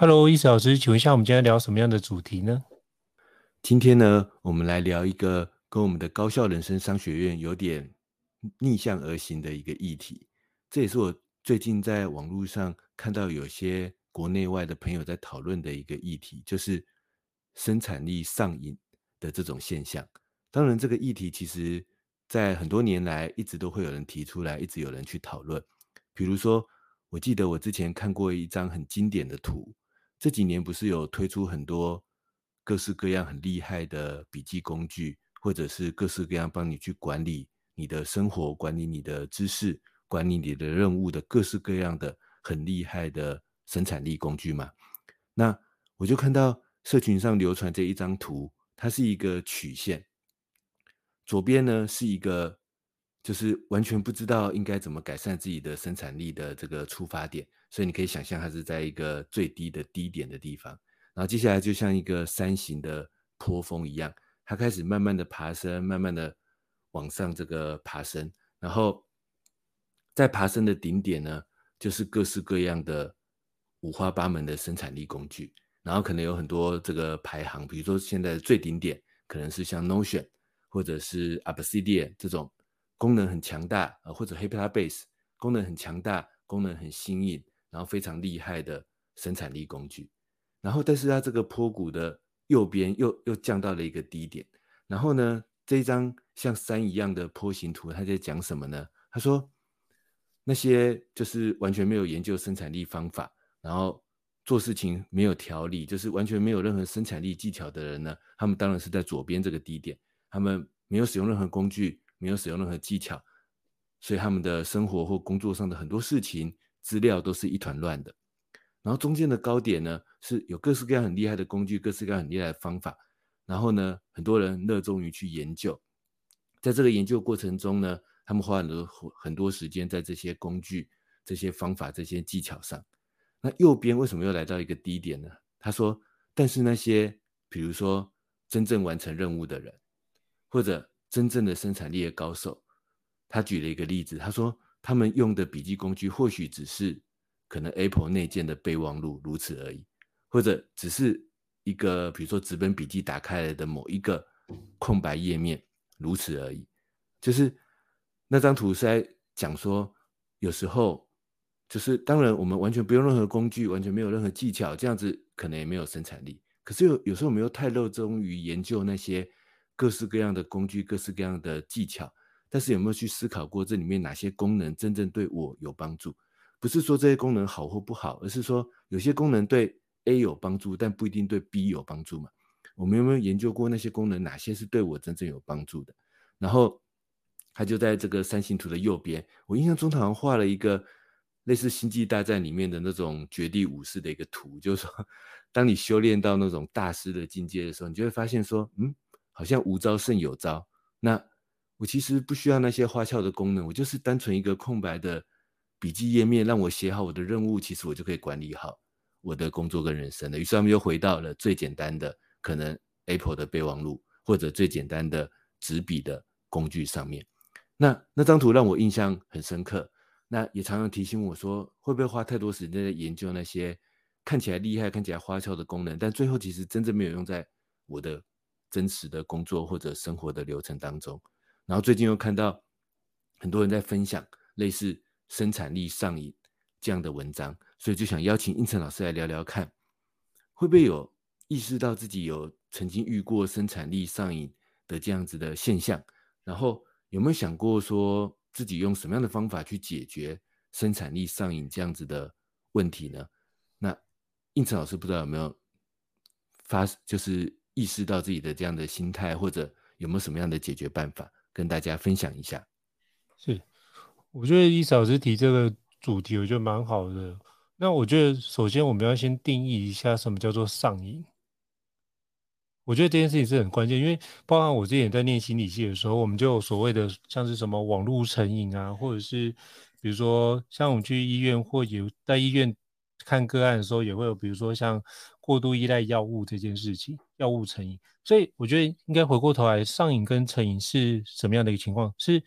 Hello，伊老师，请问一下，我们今天聊什么样的主题呢？今天呢，我们来聊一个跟我们的高校人生商学院有点逆向而行的一个议题。这也是我最近在网络上看到有些国内外的朋友在讨论的一个议题，就是生产力上瘾的这种现象。当然，这个议题其实在很多年来一直都会有人提出来，一直有人去讨论。比如说，我记得我之前看过一张很经典的图。这几年不是有推出很多各式各样很厉害的笔记工具，或者是各式各样帮你去管理你的生活、管理你的知识、管理你的任务的各式各样的很厉害的生产力工具吗？那我就看到社群上流传这一张图，它是一个曲线，左边呢是一个就是完全不知道应该怎么改善自己的生产力的这个出发点。所以你可以想象，它是在一个最低的低点的地方，然后接下来就像一个山形的坡峰一样，它开始慢慢的爬升，慢慢的往上这个爬升，然后在爬升的顶点呢，就是各式各样的五花八门的生产力工具，然后可能有很多这个排行，比如说现在最顶点可能是像 Notion 或者是 Obsidian 这种功能很强大呃，或者 h y p e r b a s e 功能很强大，功能很新颖。然后非常厉害的生产力工具，然后但是它这个坡谷的右边又又降到了一个低点，然后呢，这一张像山一样的坡形图，他在讲什么呢？他说那些就是完全没有研究生产力方法，然后做事情没有条理，就是完全没有任何生产力技巧的人呢，他们当然是在左边这个低点，他们没有使用任何工具，没有使用任何技巧，所以他们的生活或工作上的很多事情。资料都是一团乱的，然后中间的高点呢，是有各式各样很厉害的工具，各式各样很厉害的方法，然后呢，很多人热衷于去研究，在这个研究过程中呢，他们花很多很多时间在这些工具、这些方法、这些技巧上。那右边为什么又来到一个低点呢？他说，但是那些比如说真正完成任务的人，或者真正的生产力的高手，他举了一个例子，他说。他们用的笔记工具或许只是可能 Apple 内建的备忘录如此而已，或者只是一个比如说纸本笔记打开来的某一个空白页面如此而已。就是那张图是在讲说，有时候就是当然我们完全不用任何工具，完全没有任何技巧，这样子可能也没有生产力。可是有有时候我们又太热衷于研究那些各式各样的工具、各式各样的技巧。但是有没有去思考过这里面哪些功能真正对我有帮助？不是说这些功能好或不好，而是说有些功能对 A 有帮助，但不一定对 B 有帮助嘛。我们有没有研究过那些功能哪些是对我真正有帮助的？然后他就在这个三星图的右边，我印象中好像画了一个类似《星际大战》里面的那种绝地武士的一个图，就是说，当你修炼到那种大师的境界的时候，你就会发现说，嗯，好像无招胜有招。那我其实不需要那些花俏的功能，我就是单纯一个空白的笔记页面，让我写好我的任务，其实我就可以管理好我的工作跟人生了。于是他们又回到了最简单的，可能 Apple 的备忘录，或者最简单的纸笔的工具上面。那那张图让我印象很深刻，那也常常提醒我说，会不会花太多时间在研究那些看起来厉害、看起来花俏的功能，但最后其实真正没有用在我的真实的工作或者生活的流程当中。然后最近又看到很多人在分享类似生产力上瘾这样的文章，所以就想邀请胤丞老师来聊聊看，会不会有意识到自己有曾经遇过生产力上瘾的这样子的现象？然后有没有想过说自己用什么样的方法去解决生产力上瘾这样子的问题呢？那胤丞老师不知道有没有发，就是意识到自己的这样的心态，或者有没有什么样的解决办法？跟大家分享一下，是，我觉得伊嫂老师提这个主题，我觉得蛮好的。那我觉得，首先我们要先定义一下什么叫做上瘾。我觉得这件事情是很关键，因为包含我之前在念心理系的时候，我们就有所谓的像是什么网络成瘾啊，或者是比如说像我们去医院或有在医院看个案的时候，也会有比如说像过度依赖药物这件事情，药物成瘾。所以我觉得应该回过头来，上瘾跟成瘾是什么样的一个情况？是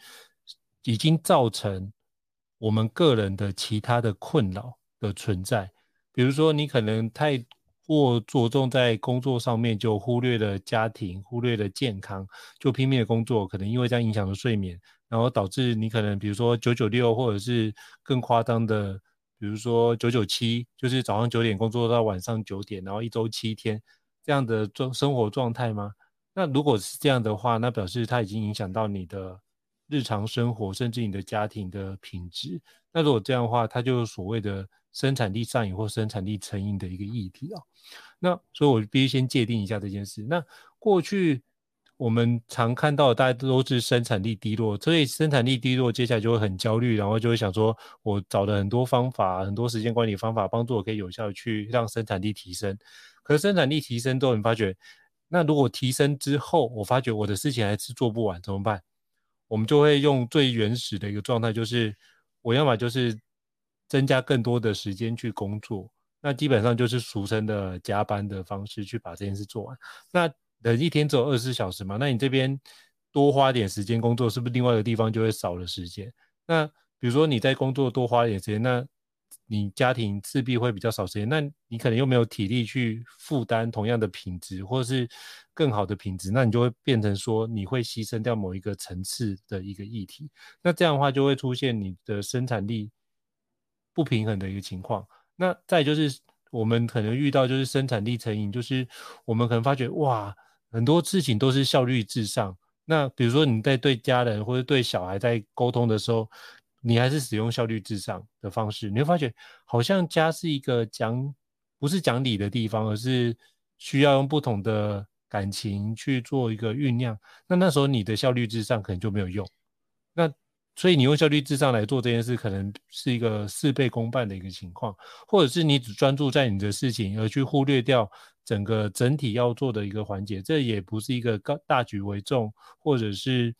已经造成我们个人的其他的困扰的存在。比如说，你可能太过着重在工作上面，就忽略了家庭，忽略了健康，就拼命的工作，可能因为这样影响了睡眠，然后导致你可能比如说九九六，或者是更夸张的，比如说九九七，就是早上九点工作到晚上九点，然后一周七天。这样的状生活状态吗？那如果是这样的话，那表示它已经影响到你的日常生活，甚至你的家庭的品质。那如果这样的话，它就是所谓的生产力上瘾或生产力成瘾的一个议题啊。那所以我必须先界定一下这件事。那过去我们常看到的，大家都是生产力低落，所以生产力低落，接下来就会很焦虑，然后就会想说，我找了很多方法，很多时间管理方法，帮助我可以有效去让生产力提升。可是生产力提升之后，你发觉，那如果提升之后，我发觉我的事情还是做不完，怎么办？我们就会用最原始的一个状态，就是我要么就是增加更多的时间去工作，那基本上就是俗称的加班的方式去把这件事做完。那人一天只有二十四小时嘛，那你这边多花点时间工作，是不是另外一个地方就会少了时间？那比如说你在工作多花点时间，那你家庭势必会比较少时间，那你可能又没有体力去负担同样的品质，或是更好的品质，那你就会变成说你会牺牲掉某一个层次的一个议题。那这样的话就会出现你的生产力不平衡的一个情况。那再就是我们可能遇到就是生产力成瘾，就是我们可能发觉哇，很多事情都是效率至上。那比如说你在对家人或者对小孩在沟通的时候。你还是使用效率至上的方式，你会发觉好像家是一个讲不是讲理的地方，而是需要用不同的感情去做一个酝酿。那那时候你的效率至上可能就没有用。那所以你用效率至上来做这件事，可能是一个事倍功半的一个情况，或者是你只专注在你的事情，而去忽略掉整个整体要做的一个环节，这也不是一个高大局为重，或者是。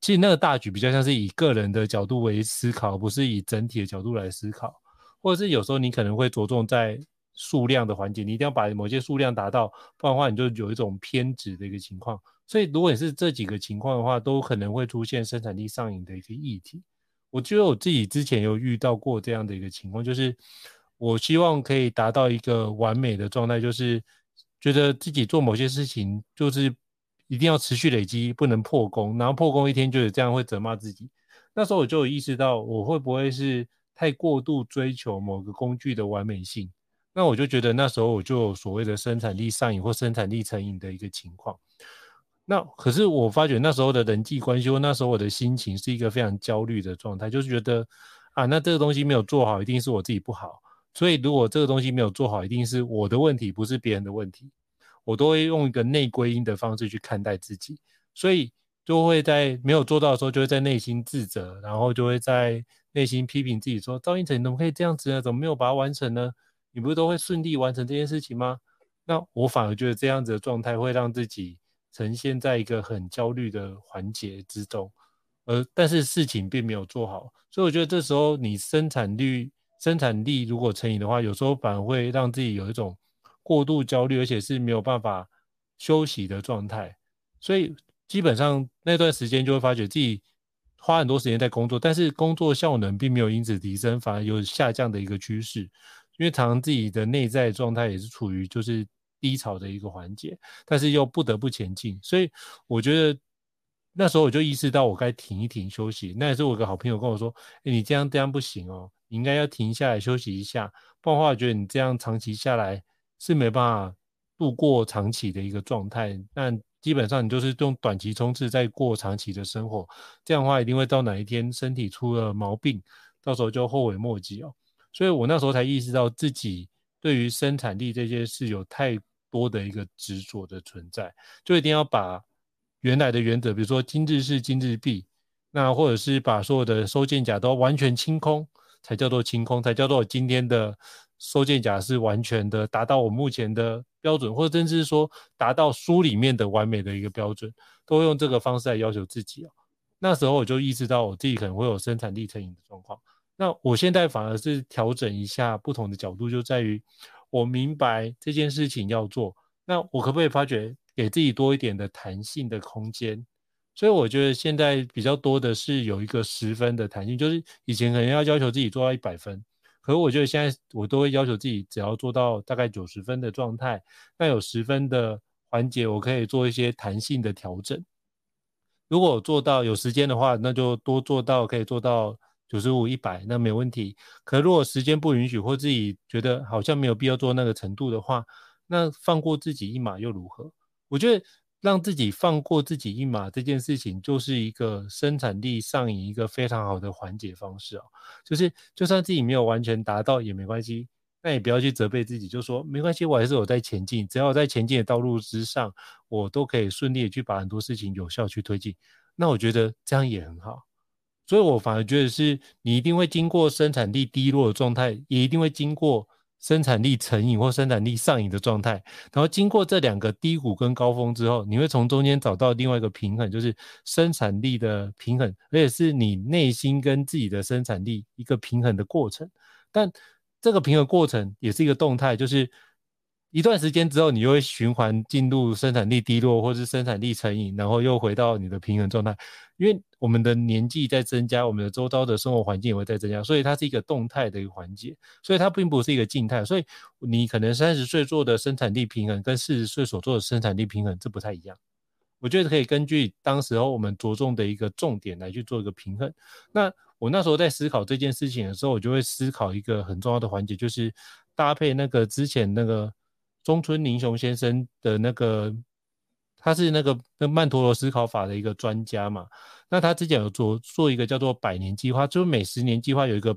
其实那个大局比较像是以个人的角度为思考，不是以整体的角度来思考，或者是有时候你可能会着重在数量的环节，你一定要把某些数量达到，不然的话你就有一种偏执的一个情况。所以如果你是这几个情况的话，都可能会出现生产力上瘾的一个议题。我觉得我自己之前有遇到过这样的一个情况，就是我希望可以达到一个完美的状态，就是觉得自己做某些事情就是。一定要持续累积，不能破功，然后破功一天就是这样，会责骂自己。那时候我就有意识到，我会不会是太过度追求某个工具的完美性？那我就觉得那时候我就有所谓的生产力上瘾或生产力成瘾的一个情况。那可是我发觉那时候的人际关系那时候我的心情是一个非常焦虑的状态，就是觉得啊，那这个东西没有做好，一定是我自己不好。所以如果这个东西没有做好，一定是我的问题，不是别人的问题。我都会用一个内归因的方式去看待自己，所以就会在没有做到的时候，就会在内心自责，然后就会在内心批评自己说：“赵胤丞，你怎么可以这样子呢？怎么没有把它完成呢？你不是都会顺利完成这件事情吗？”那我反而觉得这样子的状态会让自己呈现在一个很焦虑的环节之中，而但是事情并没有做好，所以我觉得这时候你生产率、生产力如果成瘾的话，有时候反而会让自己有一种过度焦虑，而且是没有办法休息的状态。所以基本上那段时间就会发觉自己花很多时间在工作，但是工作效能并没有因此提升，反而有下降的一个趋势。因为常常自己的内在状态也是处于就是。低潮的一个环节，但是又不得不前进，所以我觉得那时候我就意识到我该停一停休息。那也是我一个好朋友跟我说：“诶，你这样这样不行哦，你应该要停下来休息一下。不然的话，我觉得你这样长期下来是没办法度过长期的一个状态。那基本上你就是用短期冲刺在过长期的生活，这样的话一定会到哪一天身体出了毛病，到时候就后悔莫及哦。所以我那时候才意识到自己对于生产力这件事有太。多的一个执着的存在，就一定要把原来的原则，比如说今日事今日毕，那或者是把所有的收件夹都完全清空，才叫做清空，才叫做今天的收件夹是完全的达到我目前的标准，或者甚至是说达到书里面的完美的一个标准，都用这个方式来要求自己哦。那时候我就意识到我自己可能会有生产力成瘾的状况，那我现在反而是调整一下不同的角度，就在于。我明白这件事情要做，那我可不可以发觉给自己多一点的弹性的空间？所以我觉得现在比较多的是有一个十分的弹性，就是以前可能要要求自己做到一百分，可是我觉得现在我都会要求自己只要做到大概九十分的状态，那有十分的环节我可以做一些弹性的调整。如果做到有时间的话，那就多做到可以做到。九十五、一百，那没问题。可如果时间不允许，或自己觉得好像没有必要做那个程度的话，那放过自己一马又如何？我觉得让自己放过自己一马这件事情，就是一个生产力上瘾一个非常好的缓解方式哦。就是就算自己没有完全达到也没关系，那也不要去责备自己，就说没关系，我还是有在前进。只要我在前进的道路之上，我都可以顺利的去把很多事情有效去推进。那我觉得这样也很好。所以我反而觉得是，你一定会经过生产力低落的状态，也一定会经过生产力成瘾或生产力上瘾的状态。然后经过这两个低谷跟高峰之后，你会从中间找到另外一个平衡，就是生产力的平衡，而且是你内心跟自己的生产力一个平衡的过程。但这个平衡过程也是一个动态，就是。一段时间之后，你就会循环进入生产力低落，或是生产力成瘾，然后又回到你的平衡状态。因为我们的年纪在增加，我们的周遭的生活环境也会在增加，所以它是一个动态的一个环节，所以它并不是一个静态。所以你可能三十岁做的生产力平衡，跟四十岁所做的生产力平衡，这不太一样。我觉得可以根据当时候我们着重的一个重点来去做一个平衡。那我那时候在思考这件事情的时候，我就会思考一个很重要的环节，就是搭配那个之前那个。中村宁雄先生的那个，他是那个那曼陀罗思考法的一个专家嘛。那他之前有做做一个叫做百年计划，就是每十年计划有一个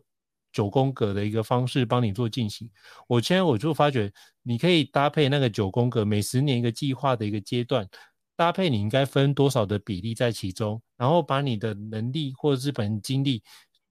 九宫格的一个方式帮你做进行。我现在我就发觉，你可以搭配那个九宫格，每十年一个计划的一个阶段，搭配你应该分多少的比例在其中，然后把你的能力或者是本精力。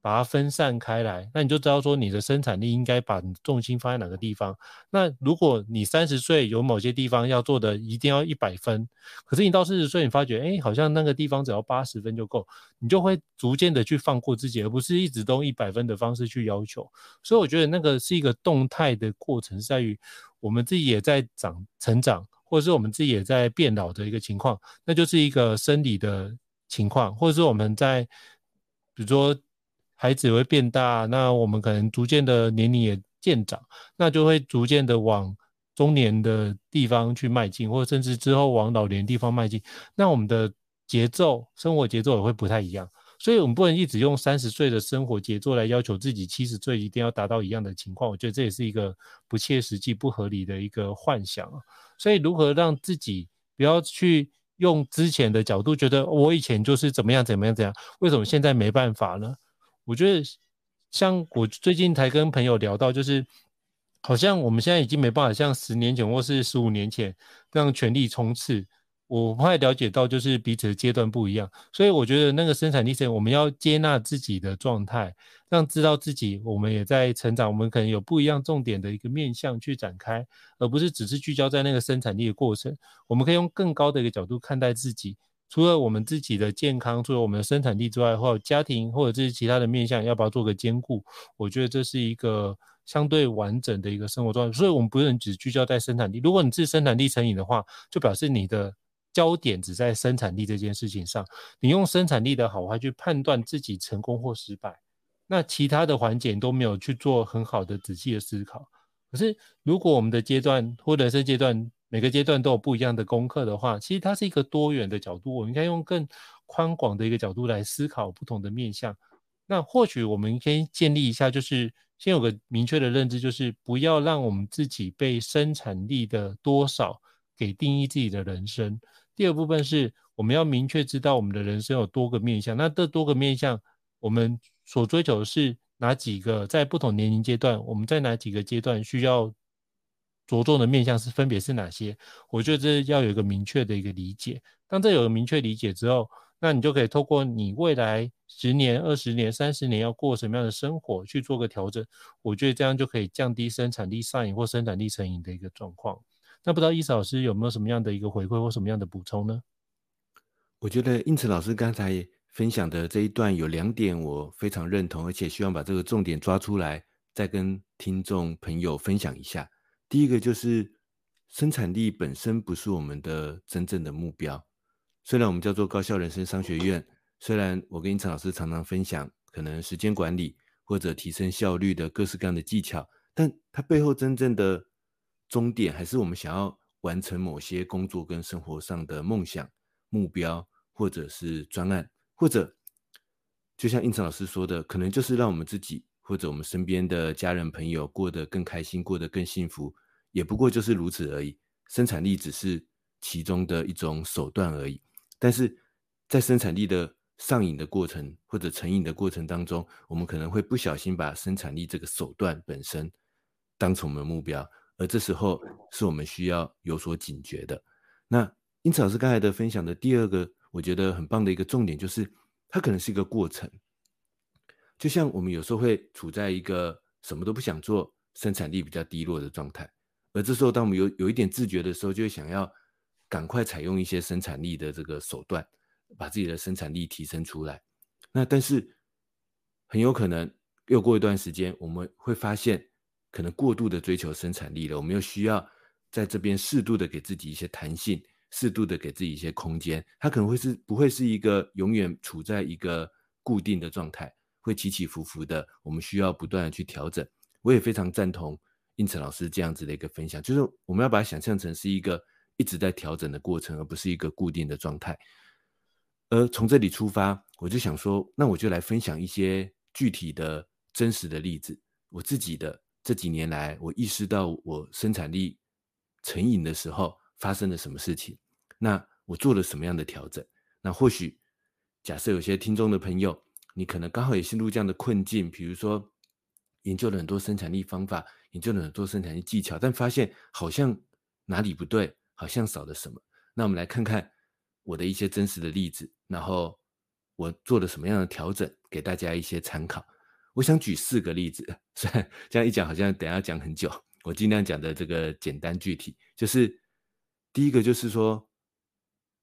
把它分散开来，那你就知道说你的生产力应该把重心放在哪个地方。那如果你三十岁有某些地方要做的一定要一百分，可是你到四十岁你发觉，哎，好像那个地方只要八十分就够，你就会逐渐的去放过自己，而不是一直都一百分的方式去要求。所以我觉得那个是一个动态的过程，在于我们自己也在长成长，或者是我们自己也在变老的一个情况，那就是一个生理的情况，或者是我们在比如说。孩子会变大，那我们可能逐渐的年龄也渐长，那就会逐渐的往中年的地方去迈进，或者甚至之后往老年地方迈进。那我们的节奏，生活节奏也会不太一样，所以我们不能一直用三十岁的生活节奏来要求自己七十岁一定要达到一样的情况。我觉得这也是一个不切实际、不合理的一个幻想。所以，如何让自己不要去用之前的角度，觉得我以前就是怎么样怎么样怎样，为什么现在没办法呢？我觉得，像我最近才跟朋友聊到，就是好像我们现在已经没办法像十年前或是十五年前这样全力冲刺，我会了解到，就是彼此的阶段不一样，所以我觉得那个生产力是我们要接纳自己的状态，让知道自己我们也在成长，我们可能有不一样重点的一个面向去展开，而不是只是聚焦在那个生产力的过程。我们可以用更高的一个角度看待自己，除了我们自己的健康，除了我们的生产力之外，或家庭或者是其他的面向，要不要做个兼顾？我觉得这是一个相对完整的一个生活状态。所以，我们不能只聚焦在生产力。如果你是生产力成瘾的话，就表示你的。焦点只在生产力这件事情上，你用生产力的好坏去判断自己成功或失败，那其他的环节都没有去做很好的仔细的思考。可是，如果我们的阶段或者是阶段每个阶段都有不一样的功课的话，其实它是一个多元的角度，我们应该用更宽广的一个角度来思考不同的面向。那或许我们可以建立一下，就是先有个明确的认知，就是不要让我们自己被生产力的多少给定义自己的人生。第二部分是我们要明确知道我们的人生有多个面向，那这多个面向，我们所追求的是哪几个？在不同年龄阶段，我们在哪几个阶段需要着重的面向是分别是哪些？我觉得这要有一个明确的一个理解。当这有个明确理解之后，那你就可以透过你未来十年、二十年、三十年要过什么样的生活去做个调整。我觉得这样就可以降低生产力上瘾或生产力成瘾的一个状况。那不知道亦慈老师有没有什么样的一个回馈或什么样的补充呢？我觉得应成老师刚才分享的这一段有两点我非常认同，而且希望把这个重点抓出来，再跟听众朋友分享一下。第一个就是生产力本身不是我们的真正的目标。虽然我们叫做高效人生商学院，虽然我跟应成老师常常分享可能时间管理或者提升效率的各式各样的技巧，但它背后真正的终点还是我们想要完成某些工作跟生活上的梦想、目标，或者是专案，或者就像应成老师说的，可能就是让我们自己或者我们身边的家人朋友过得更开心，过得更幸福，也不过就是如此而已。生产力只是其中的一种手段而已。但是在生产力的上瘾的过程或者成瘾的过程当中，我们可能会不小心把生产力这个手段本身当成我们的目标。而这时候是我们需要有所警觉的。那因此，老师刚才的分享的第二个，我觉得很棒的一个重点，就是它可能是一个过程。就像我们有时候会处在一个什么都不想做、生产力比较低落的状态，而这时候当我们有有一点自觉的时候，就会想要赶快采用一些生产力的这个手段，把自己的生产力提升出来。那但是很有可能又过一段时间，我们会发现。可能过度的追求生产力了，我们又需要在这边适度的给自己一些弹性，适度的给自己一些空间。它可能会是不会是一个永远处在一个固定的状态，会起起伏伏的。我们需要不断的去调整。我也非常赞同应成老师这样子的一个分享，就是我们要把它想象成是一个一直在调整的过程，而不是一个固定的状态。而从这里出发，我就想说，那我就来分享一些具体的真实的例子，我自己的。这几年来，我意识到我生产力成瘾的时候发生了什么事情。那我做了什么样的调整？那或许假设有些听众的朋友，你可能刚好也陷入这样的困境，比如说研究了很多生产力方法，研究了很多生产力技巧，但发现好像哪里不对，好像少了什么。那我们来看看我的一些真实的例子，然后我做了什么样的调整，给大家一些参考。我想举四个例子，虽然这样一讲好像等下讲很久，我尽量讲的这个简单具体。就是第一个就是说，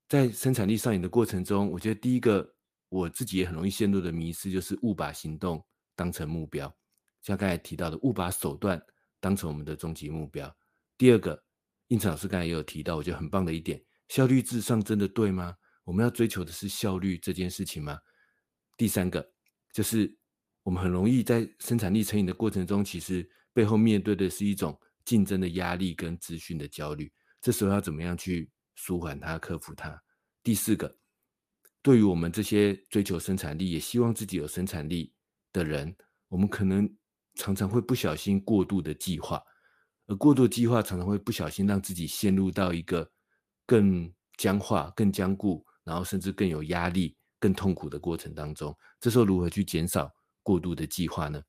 在生产力上瘾的过程中，我觉得第一个我自己也很容易陷入的迷失，就是误把行动当成目标，像刚才提到的误把手段当成我们的终极目标。第二个，应成老师刚才也有提到，我觉得很棒的一点，效率至上真的对吗？我们要追求的是效率这件事情吗？第三个就是。我们很容易在生产力成瘾的过程中，其实背后面对的是一种竞争的压力跟资讯的焦虑。这时候要怎么样去舒缓它、克服它？第四个，对于我们这些追求生产力、也希望自己有生产力的人，我们可能常常会不小心过度的计划，而过度计划常常会不小心让自己陷入到一个更僵化、更僵固，然后甚至更有压力、更痛苦的过程当中。这时候如何去减少？过度的计划呢，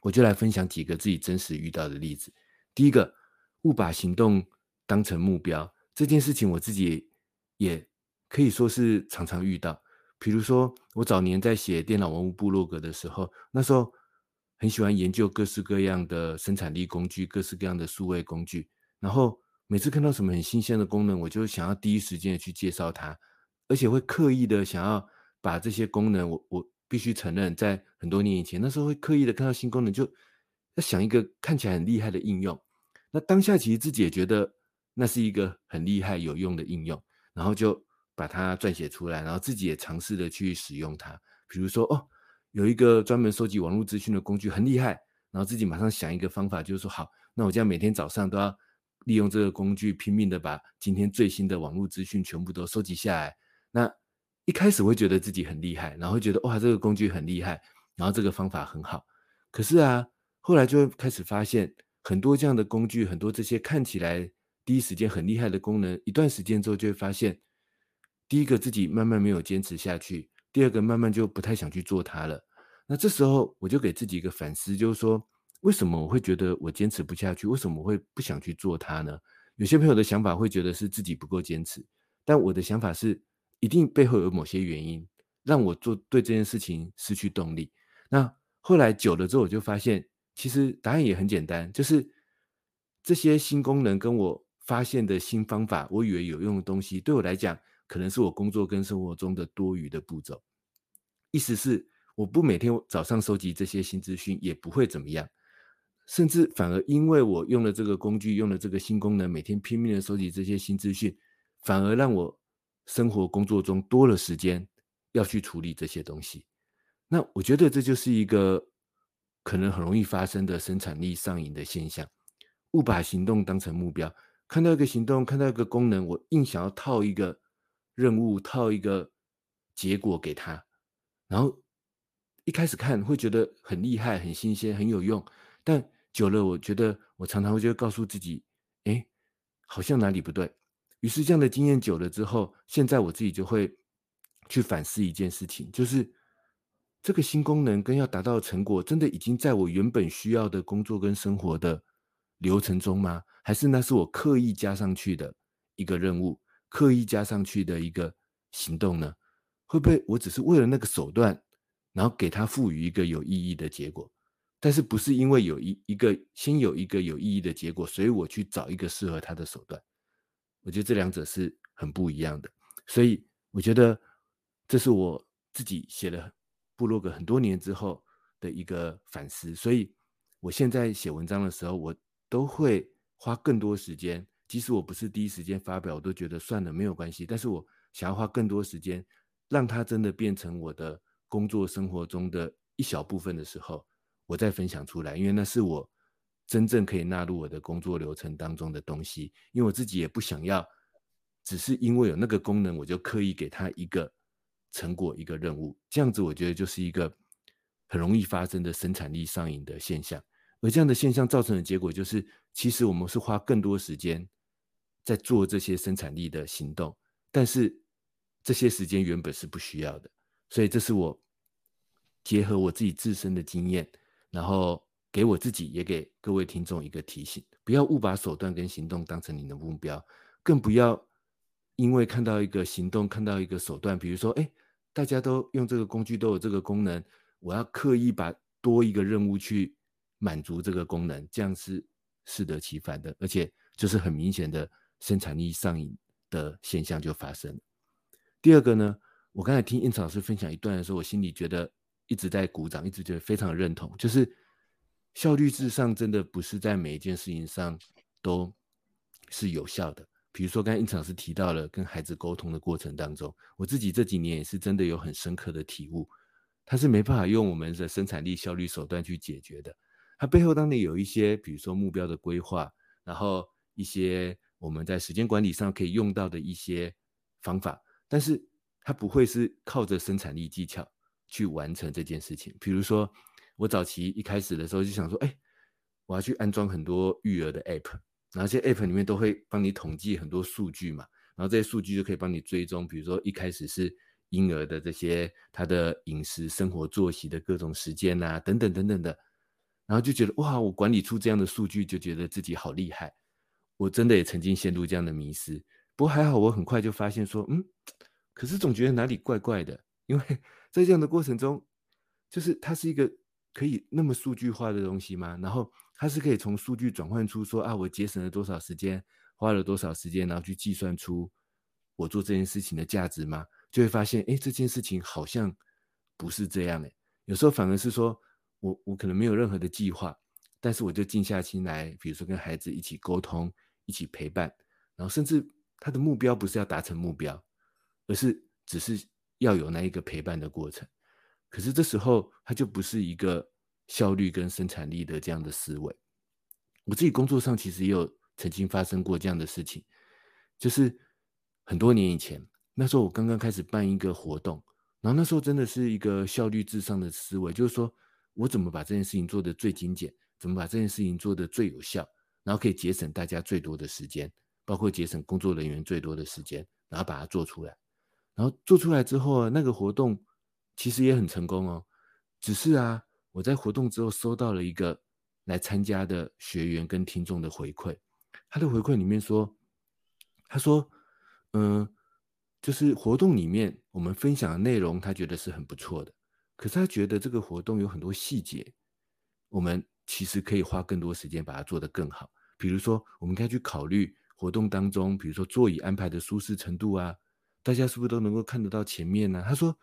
我就来分享几个自己真实遇到的例子。第一个，误把行动当成目标这件事情，我自己也可以说是常常遇到。比如说，我早年在写电脑文物部落格的时候，那时候很喜欢研究各式各样的生产力工具，各式各样的数位工具。然后每次看到什么很新鲜的功能，我就想要第一时间的去介绍它，而且会刻意的想要把这些功能，我我必须承认，在很多年以前，那时候会刻意的看到新功能，就要想一个看起来很厉害的应用。那当下其实自己也觉得那是一个很厉害有用的应用，然后就。把它撰写出来，然后自己也尝试的去使用它。比如说，哦，有一个专门收集网络资讯的工具很厉害，然后自己马上想一个方法，就是说，好，那我这样每天早上都要利用这个工具，拼命的把今天最新的网络资讯全部都收集下来。那一开始会觉得自己很厉害，然后觉得哇，这个工具很厉害，然后这个方法很好。可是啊，后来就会开始发现很多这样的工具，很多这些看起来第一时间很厉害的功能，一段时间之后就会发现。第一个自己慢慢没有坚持下去，第二个慢慢就不太想去做它了。那这时候我就给自己一个反思，就是说，为什么我会觉得我坚持不下去？为什么我会不想去做它呢？有些朋友的想法会觉得是自己不够坚持，但我的想法是，一定背后有某些原因让我做对这件事情失去动力。那后来久了之后，我就发现，其实答案也很简单，就是这些新功能跟我发现的新方法，我以为有用的东西，对我来讲。可能是我工作跟生活中的多余的步骤，意思是我不每天早上收集这些新资讯也不会怎么样，甚至反而因为我用了这个工具，用了这个新功能，每天拼命的收集这些新资讯，反而让我生活工作中多了时间要去处理这些东西。那我觉得这就是一个可能很容易发生的生产力上瘾的现象，误把行动当成目标，看到一个行动，看到一个功能，我硬想要套一个。任务套一个结果给他，然后一开始看会觉得很厉害、很新鲜、很有用，但久了，我觉得我常常会就告诉自己，哎，好像哪里不对。于是这样的经验久了之后，现在我自己就会去反思一件事情，就是这个新功能跟要达到的成果，真的已经在我原本需要的工作跟生活的流程中吗？还是那是我刻意加上去的一个任务？刻意加上去的一个行动呢，会不会我只是为了那个手段，然后给他赋予一个有意义的结果？但是不是因为有一一个先有一个有意义的结果，所以我去找一个适合他的手段？我觉得这两者是很不一样的。所以我觉得这是我自己写了部落格很多年之后的一个反思。所以我现在写文章的时候，我都会花更多时间。即使我不是第一时间发表，我都觉得算了，没有关系。但是我想要花更多时间，让它真的变成我的工作生活中的一小部分的时候，我再分享出来，因为那是我真正可以纳入我的工作流程当中的东西。因为我自己也不想要，只是因为有那个功能，我就刻意给他一个成果、一个任务，这样子我觉得就是一个很容易发生的生产力上瘾的现象。而这样的现象造成的结果就是，其实我们是花更多时间。在做这些生产力的行动，但是这些时间原本是不需要的，所以这是我结合我自己自身的经验，然后给我自己也给各位听众一个提醒：不要误把手段跟行动当成你的目标，更不要因为看到一个行动、看到一个手段，比如说，哎，大家都用这个工具，都有这个功能，我要刻意把多一个任务去满足这个功能，这样是适得其反的，而且就是很明显的。生产力上瘾的现象就发生。第二个呢，我刚才听胤丞老师分享一段的时候，我心里觉得一直在鼓掌，一直觉得非常认同。就是效率至上，真的不是在每一件事情上都是有效的。比如说，刚才胤丞老师提到了跟孩子沟通的过程当中，我自己这几年也是真的有很深刻的体悟，它是没办法用我们的生产力效率手段去解决的。它背后当然有一些，比如说目标的规划，然后一些。我们在时间管理上可以用到的一些方法，但是它不会是靠着生产力技巧去完成这件事情。比如说，我早期一开始的时候就想说，哎，我要去安装很多育儿的 app，然后这些 app 里面都会帮你统计很多数据嘛，然后这些数据就可以帮你追踪。比如说一开始是婴儿的这些他的饮食、生活作息的各种时间啊，等等等等的，然后就觉得哇，我管理出这样的数据，就觉得自己好厉害。我真的也曾经陷入这样的迷失，不过还好，我很快就发现说，嗯，可是总觉得哪里怪怪的，因为在这样的过程中，就是它是一个可以那么数据化的东西吗？然后它是可以从数据转换出说啊，我节省了多少时间，花了多少时间，然后去计算出我做这件事情的价值吗？就会发现，哎，这件事情好像不是这样诶。有时候反而是说我我可能没有任何的计划，但是我就静下心来，比如说跟孩子一起沟通，一起陪伴，然后甚至。他的目标不是要达成目标，而是只是要有那一个陪伴的过程。可是这时候他就不是一个效率跟生产力的这样的思维。我自己工作上其实也有曾经发生过这样的事情，就是很多年以前，那时候我刚刚开始办一个活动，然后那时候真的是一个效率至上的思维，就是说我怎么把这件事情做得最精简，怎么把这件事情做得最有效，然后可以节省大家最多的时间。包括节省工作人员最多的时间，然后把它做出来，然后做出来之后，那个活动其实也很成功哦。只是啊，我在活动之后收到了一个来参加的学员跟听众的回馈，他的回馈里面说，他说，嗯，就是活动里面我们分享的内容，他觉得是很不错的，可是他觉得这个活动有很多细节，我们其实可以花更多时间把它做得更好，比如说，我们该去考虑。活动当中，比如说座椅安排的舒适程度啊，大家是不是都能够看得到前面呢？他说，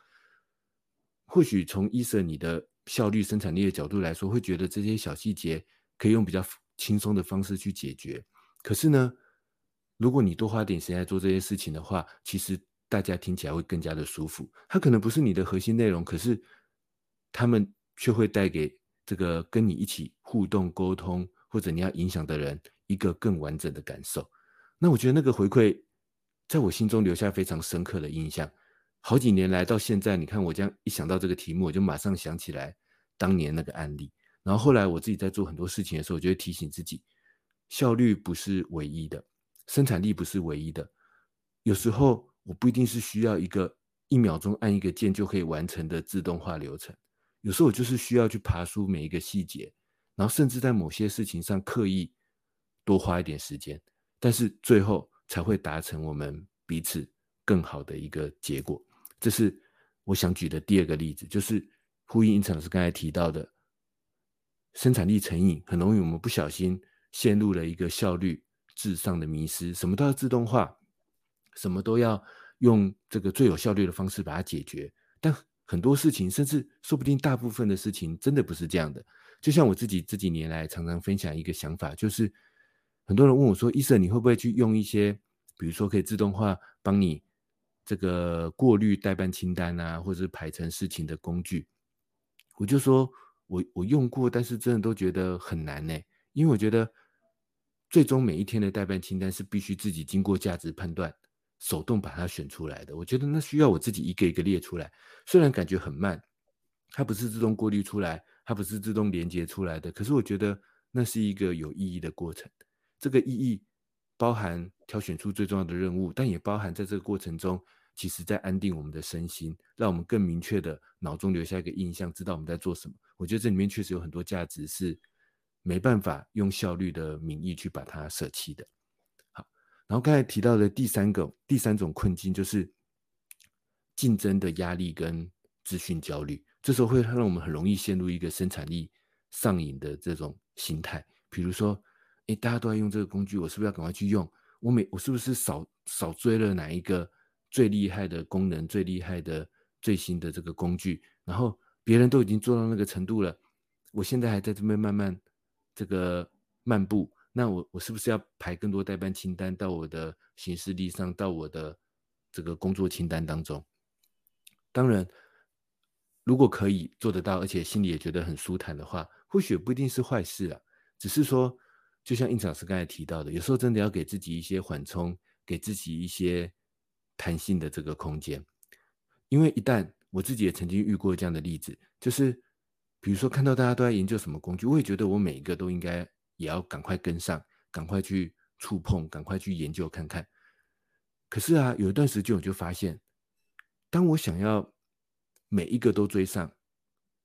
或许从医生你的效率、生产力的角度来说，会觉得这些小细节可以用比较轻松的方式去解决。可是呢，如果你多花点时间来做这些事情的话，其实大家听起来会更加的舒服。它可能不是你的核心内容，可是他们却会带给这个跟你一起互动、沟通或者你要影响的人一个更完整的感受。那我觉得那个回馈，在我心中留下非常深刻的印象。好几年来到现在，你看我这样一想到这个题目，我就马上想起来当年那个案例。然后后来我自己在做很多事情的时候，我就会提醒自己，效率不是唯一的，生产力不是唯一的。有时候我不一定是需要一个一秒钟按一个键就可以完成的自动化流程，有时候我就是需要去爬梳每一个细节，然后甚至在某些事情上刻意多花一点时间。但是最后才会达成我们彼此更好的一个结果，这是我想举的第二个例子，就是呼应胤丞老师刚才提到的生产力成瘾，很容易我们不小心陷入了一个效率至上的迷失，什么都要自动化，什么都要用这个最有效率的方式把它解决，但很多事情，甚至说不定大部分的事情，真的不是这样的。就像我自己这几年来常常分享一个想法，就是。很多人问我说：“医生，你会不会去用一些，比如说可以自动化帮你这个过滤待办清单啊，或者是排成事情的工具？”我就说：“我我用过，但是真的都觉得很难呢，因为我觉得最终每一天的待办清单是必须自己经过价值判断，手动把它选出来的。我觉得那需要我自己一个一个列出来，虽然感觉很慢，它不是自动过滤出来，它不是自动连接出来的，可是我觉得那是一个有意义的过程。”这个意义包含挑选出最重要的任务，但也包含在这个过程中，其实在安定我们的身心，让我们更明确的脑中留下一个印象，知道我们在做什么。我觉得这里面确实有很多价值是没办法用效率的名义去把它舍弃的。好，然后刚才提到的第三个第三种困境就是竞争的压力跟资讯焦虑，这时候会让我们很容易陷入一个生产力上瘾的这种心态，比如说。诶，大家都在用这个工具，我是不是要赶快去用？我每我是不是少少追了哪一个最厉害的功能、最厉害的最新的这个工具？然后别人都已经做到那个程度了，我现在还在这边慢慢这个漫步，那我我是不是要排更多待办清单到我的行事历上，到我的这个工作清单当中？当然，如果可以做得到，而且心里也觉得很舒坦的话，或许不一定是坏事啊，只是说。就像印老师刚才提到的，有时候真的要给自己一些缓冲，给自己一些弹性的这个空间。因为一旦我自己也曾经遇过这样的例子，就是比如说看到大家都在研究什么工具，我也觉得我每一个都应该也要赶快跟上，赶快去触碰，赶快去研究看看。可是啊，有一段时间我就发现，当我想要每一个都追上，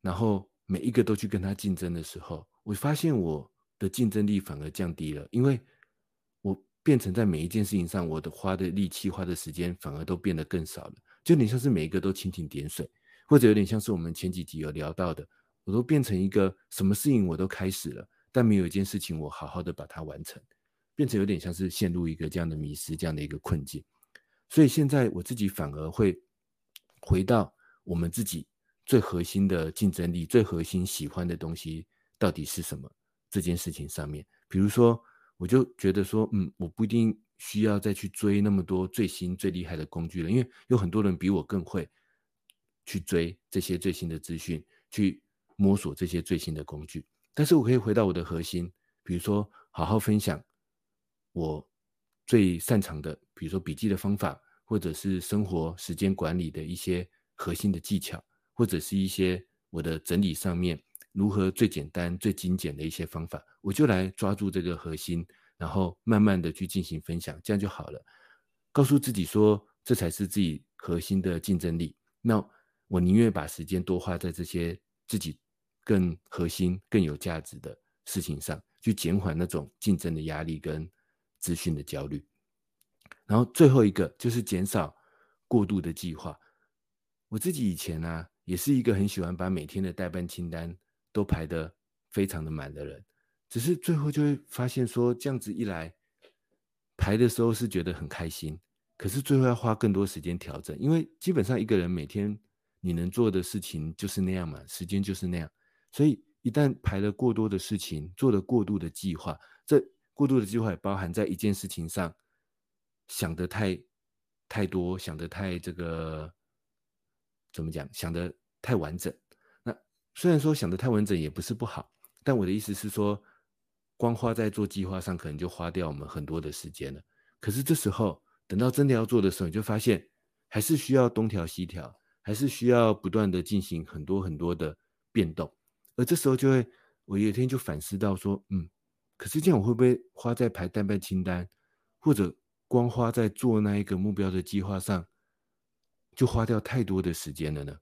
然后每一个都去跟他竞争的时候，我发现我。的竞争力反而降低了，因为我变成在每一件事情上，我的花的力气、花的时间反而都变得更少了，就有点像是每一个都蜻蜓点水，或者有点像是我们前几集有聊到的，我都变成一个什么事情我都开始了，但没有一件事情我好好的把它完成，变成有点像是陷入一个这样的迷失、这样的一个困境。所以现在我自己反而会回到我们自己最核心的竞争力、最核心喜欢的东西到底是什么这件事情上面。比如说，我就觉得说，嗯，我不一定需要再去追那么多最新最厉害的工具了，因为有很多人比我更会去追这些最新的资讯，去摸索这些最新的工具。但是我可以回到我的核心，比如说好好分享我最擅长的，比如说笔记的方法，或者是生活时间管理的一些核心的技巧，或者是一些我的整理上面如何最简单、最精简的一些方法，我就来抓住这个核心，然后慢慢的去进行分享，这样就好了。告诉自己说，这才是自己核心的竞争力。那我宁愿把时间多花在这些自己更核心、更有价值的事情上，去减缓那种竞争的压力跟资讯的焦虑。然后最后一个就是减少过度的计划。我自己以前呢、啊，也是一个很喜欢把每天的待办清单都排得非常的满的人，只是最后就会发现说，这样子一来，排的时候是觉得很开心，可是最后要花更多时间调整，因为基本上一个人每天你能做的事情就是那样嘛，时间就是那样，所以一旦排了过多的事情，做了过度的计划，这过度的计划也包含在一件事情上。想得太太多，想得太这个怎么讲？想得太完整。那虽然说想得太完整也不是不好，但我的意思是说，光花在做计划上，可能就花掉我们很多的时间了。可是这时候，等到真的要做的时候，你就发现还是需要东调西调，还是需要不断的进行很多很多的变动。而这时候就会，我有一天就反思到说，嗯，可是这样我会不会花在排待办清单，或者？光花在做那一个目标的计划上，就花掉太多的时间了呢。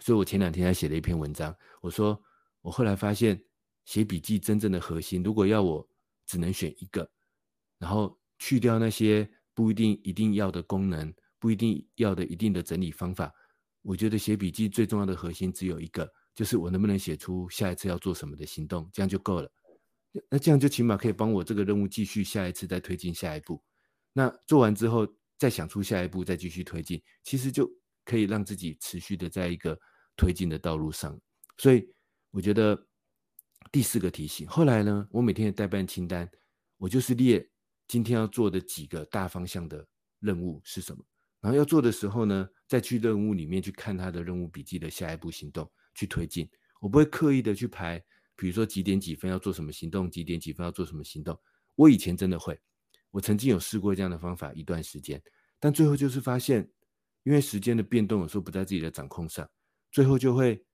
所以我前两天还写了一篇文章，我说我后来发现写笔记真正的核心，如果要我只能选一个，然后去掉那些不一定一定要的功能，不一定要的一定的整理方法，我觉得写笔记最重要的核心只有一个，就是我能不能写出下一次要做什么的行动，这样就够了。那这样就起码可以帮我这个任务继续下一次再推进下一步。那做完之后，再想出下一步，再继续推进，其实就可以让自己持续的在一个推进的道路上。所以我觉得第四个提醒，后来呢，我每天的待办清单，我就是列今天要做的几个大方向的任务是什么，然后要做的时候呢，再去任务里面去看他的任务笔记的下一步行动去推进。我不会刻意的去排，比如说几点几分要做什么行动，几点几分要做什么行动。我以前真的会。我曾经有试过这样的方法一段时间，但最后就是发现，因为时间的变动有时候不在自己的掌控上，最后就会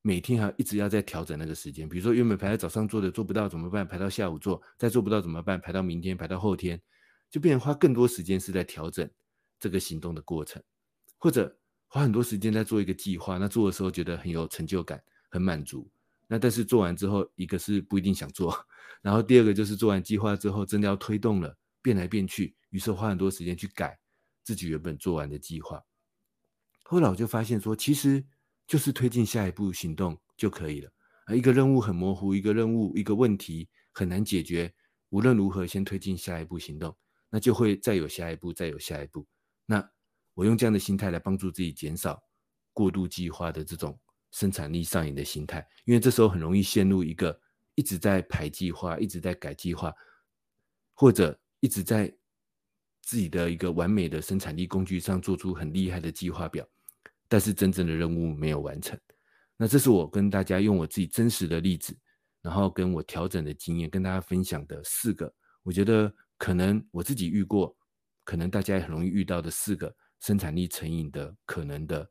每天还一直要在调整那个时间。比如说原本排在早上做的做不到怎么办？排到下午做，再做不到怎么办？排到明天，排到后天，就变成花更多时间是在调整这个行动的过程，或者花很多时间在做一个计划。那做的时候觉得很有成就感，很满足。那但是做完之后，一个是不一定想做，然后第二个就是做完计划之后，真的要推动了。变来变去，于是花很多时间去改自己原本做完的计划。后来我就发现说，其实就是推进下一步行动就可以了。啊，一个任务很模糊，一个任务一个问题很难解决，无论如何先推进下一步行动，那就会再有下一步，再有下一步。那我用这样的心态来帮助自己减少过度计划的这种生产力上瘾的心态，因为这时候很容易陷入一个一直在排计划，一直在改计划，或者。一直在自己的一个完美的生产力工具上做出很厉害的计划表，但是真正的任务没有完成。那这是我跟大家用我自己真实的例子，然后跟我调整的经验跟大家分享的四个，我觉得可能我自己遇过，可能大家也很容易遇到的四个生产力成瘾的可能的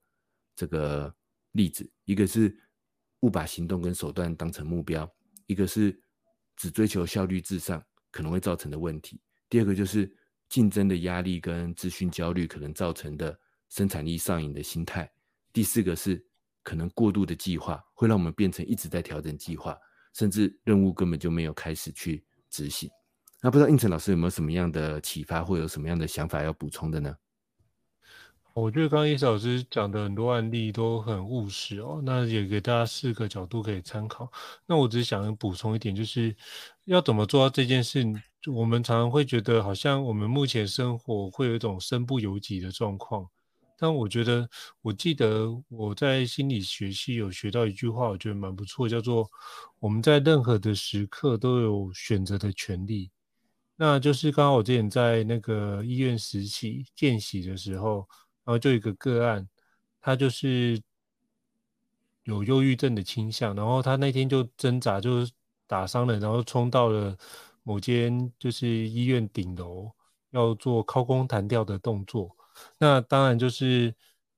这个例子。一个是误把行动跟手段当成目标，一个是只追求效率至上可能会造成的问题。第二个就是竞争的压力跟资讯焦虑可能造成的生产力上瘾的心态。第四个是可能过度的计划会让我们变成一直在调整计划，甚至任务根本就没有开始去执行。那不知道应成老师有没有什么样的启发，或有什么样的想法要补充的呢？我觉得刚刚叶老师讲的很多案例都很务实哦，那也给大家四个角度可以参考。那我只想补充一点，就是要怎么做到这件事。我们常常会觉得，好像我们目前生活会有一种身不由己的状况。但我觉得，我记得我在心理学系有学到一句话，我觉得蛮不错，叫做我们在任何的时刻都有选择的权利。那就是刚刚我之前在那个医院实习见习的时候。然后就有一个个案，他就是有忧郁症的倾向，然后他那天就挣扎，就打伤了，然后冲到了某间就是医院顶楼，要做靠空弹跳的动作。那当然就是，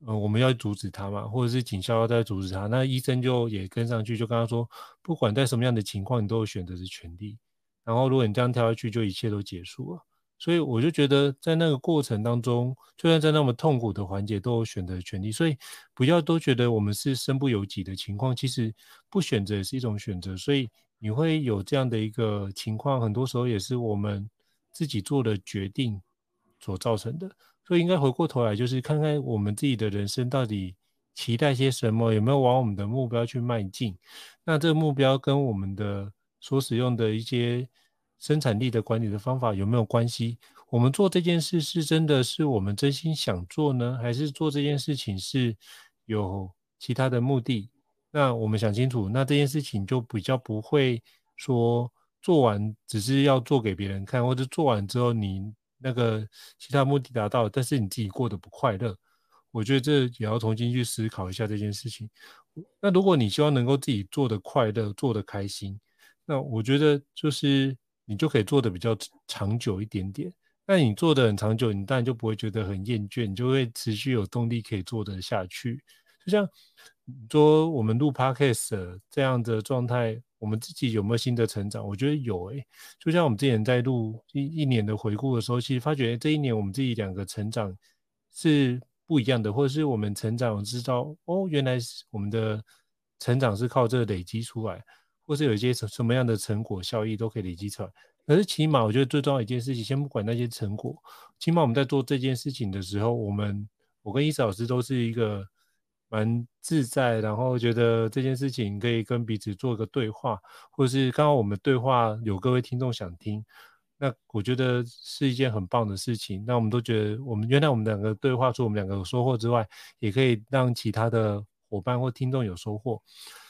呃，我们要阻止他嘛，或者是警校要再阻止他。那医生就也跟上去，就跟他说，不管在什么样的情况，你都有选择的权利。然后如果你这样跳下去，就一切都结束了。所以我就觉得，在那个过程当中，就算在那么痛苦的环节，都有选择权利。所以不要都觉得我们是身不由己的情况，其实不选择也是一种选择。所以你会有这样的一个情况，很多时候也是我们自己做的决定所造成的。所以应该回过头来，就是看看我们自己的人生到底期待些什么，有没有往我们的目标去迈进。那这个目标跟我们的所使用的一些。生产力的管理的方法有没有关系？我们做这件事是真的是我们真心想做呢，还是做这件事情是有其他的目的？那我们想清楚，那这件事情就比较不会说做完只是要做给别人看，或者做完之后你那个其他目的达到，但是你自己过得不快乐。我觉得这也要重新去思考一下这件事情。那如果你希望能够自己做得快乐、做得开心，那我觉得就是。你就可以做的比较长久一点点。那你做的很长久，你当然就不会觉得很厌倦，你就会持续有动力可以做得下去。就像说我们录 Podcast 这样的状态，我们自己有没有新的成长？我觉得有诶、就像我们之前在录一一年的回顾的时候，其实发觉这一年我们自己两个成长是不一样的，或者是我们成长，知道哦，原来是我们的成长是靠这个累积出来。或是有一些什什么样的成果效益都可以累积出来，可是起码我觉得最重要一件事情，先不管那些成果，起码我们在做这件事情的时候，我们我跟伊嫂老师都是一个蛮自在，然后觉得这件事情可以跟彼此做一个对话，或是刚刚我们对话有各位听众想听，那我觉得是一件很棒的事情。那我们都觉得，我们原来我们两个对话，除我们两个有收获之外，也可以让其他的伙伴或听众有收获。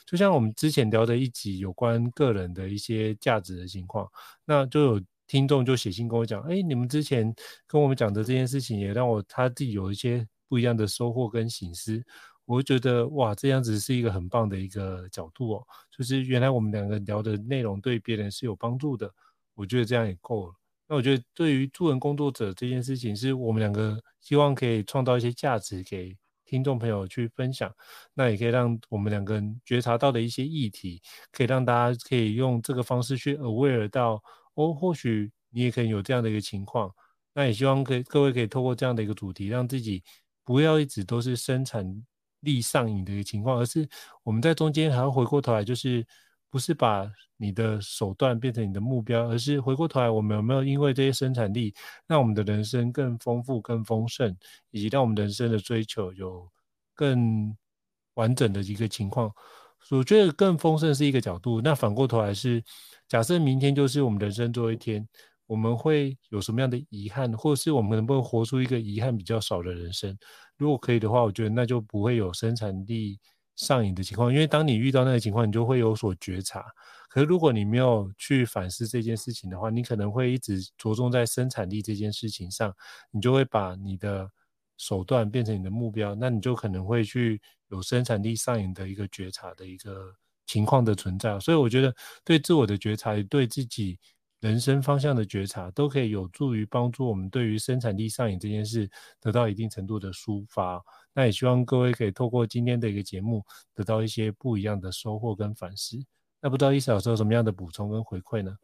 就像我们之前聊的一集有关个人的一些价值的情况，那就有听众就写信跟我讲，哎，你们之前跟我们讲的这件事情，也让我他自己有一些不一样的收获跟醒思。我就觉得哇，这样子是一个很棒的一个角度哦，就是原来我们两个聊的内容对别人是有帮助的，我觉得这样也够了。那我觉得对于助人工作者这件事情，是我们两个希望可以创造一些价值给。听众朋友去分享，那也可以让我们两个人觉察到的一些议题，可以让大家可以用这个方式去 aware 到哦，或许你也可以有这样的一个情况。那也希望可以各位可以透过这样的一个主题，让自己不要一直都是生产力上瘾的一个情况，而是我们在中间还要回过头来，就是。不是把你的手段变成你的目标，而是回过头来，我们有没有因为这些生产力，让我们的人生更丰富、更丰盛，以及让我们人生的追求有更完整的一个情况？我觉得更丰盛是一个角度。那反过头来是，假设明天就是我们人生最后一天，我们会有什么样的遗憾，或是我们能不能活出一个遗憾比较少的人生？如果可以的话，我觉得那就不会有生产力。上瘾的情况，因为当你遇到那个情况，你就会有所觉察。可是如果你没有去反思这件事情的话，你可能会一直着重在生产力这件事情上，你就会把你的手段变成你的目标，那你就可能会去有生产力上瘾的一个觉察的一个情况的存在。所以我觉得，对自我的觉察，对自己。人生方向的觉察都可以有助于帮助我们对于生产力上瘾这件事得到一定程度的抒发。那也希望各位可以透过今天的一个节目得到一些不一样的收获跟反思。那不知道伊老师有什么样的补充跟回馈呢？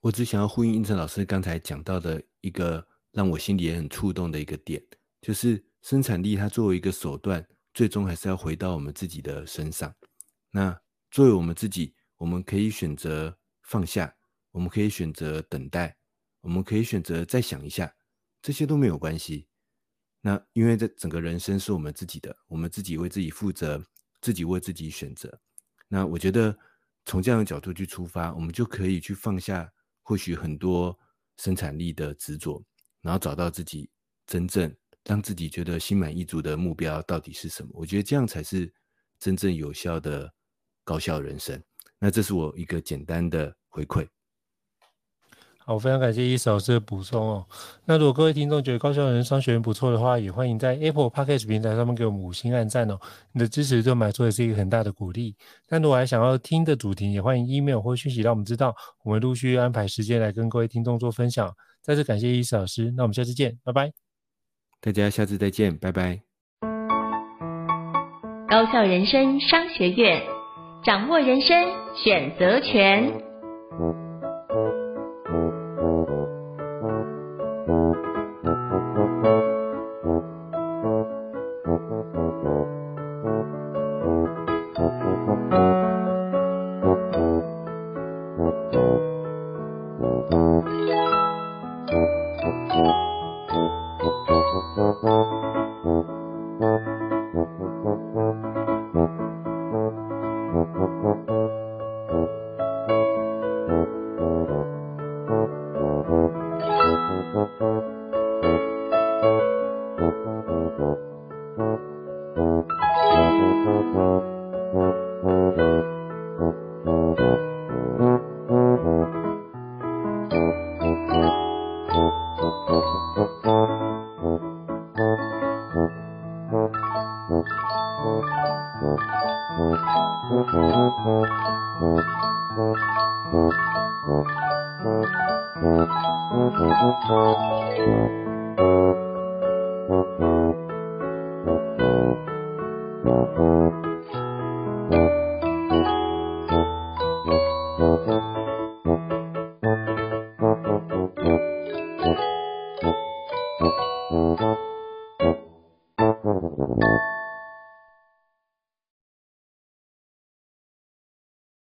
我只想要呼应胤丞老师刚才讲到的一个让我心里也很触动的一个点，就是生产力它作为一个手段，最终还是要回到我们自己的身上。那作为我们自己，我们可以选择放下。我们可以选择等待，我们可以选择再想一下，这些都没有关系。那因为这整个人生是我们自己的，我们自己为自己负责，自己为自己选择。那我觉得从这样的角度去出发，我们就可以去放下或许很多生产力的执着，然后找到自己真正让自己觉得心满意足的目标到底是什么。我觉得这样才是真正有效的高效人生。那这是我一个简单的回馈。好，非常感谢伊斯老师的补充哦。那如果各位听众觉得高效人生商学院不错的话，也欢迎在 Apple Podcast 平台上面给我们五星按赞哦。你的支持对我们来说也是一个很大的鼓励。那如果还想要听的主题，也欢迎 email 或讯息让我们知道，我们陆续安排时间来跟各位听众做分享。再次感谢伊斯老师，那我们下次见，拜拜。大家下次再见，拜拜。高效人生商学院，掌握人生选择权。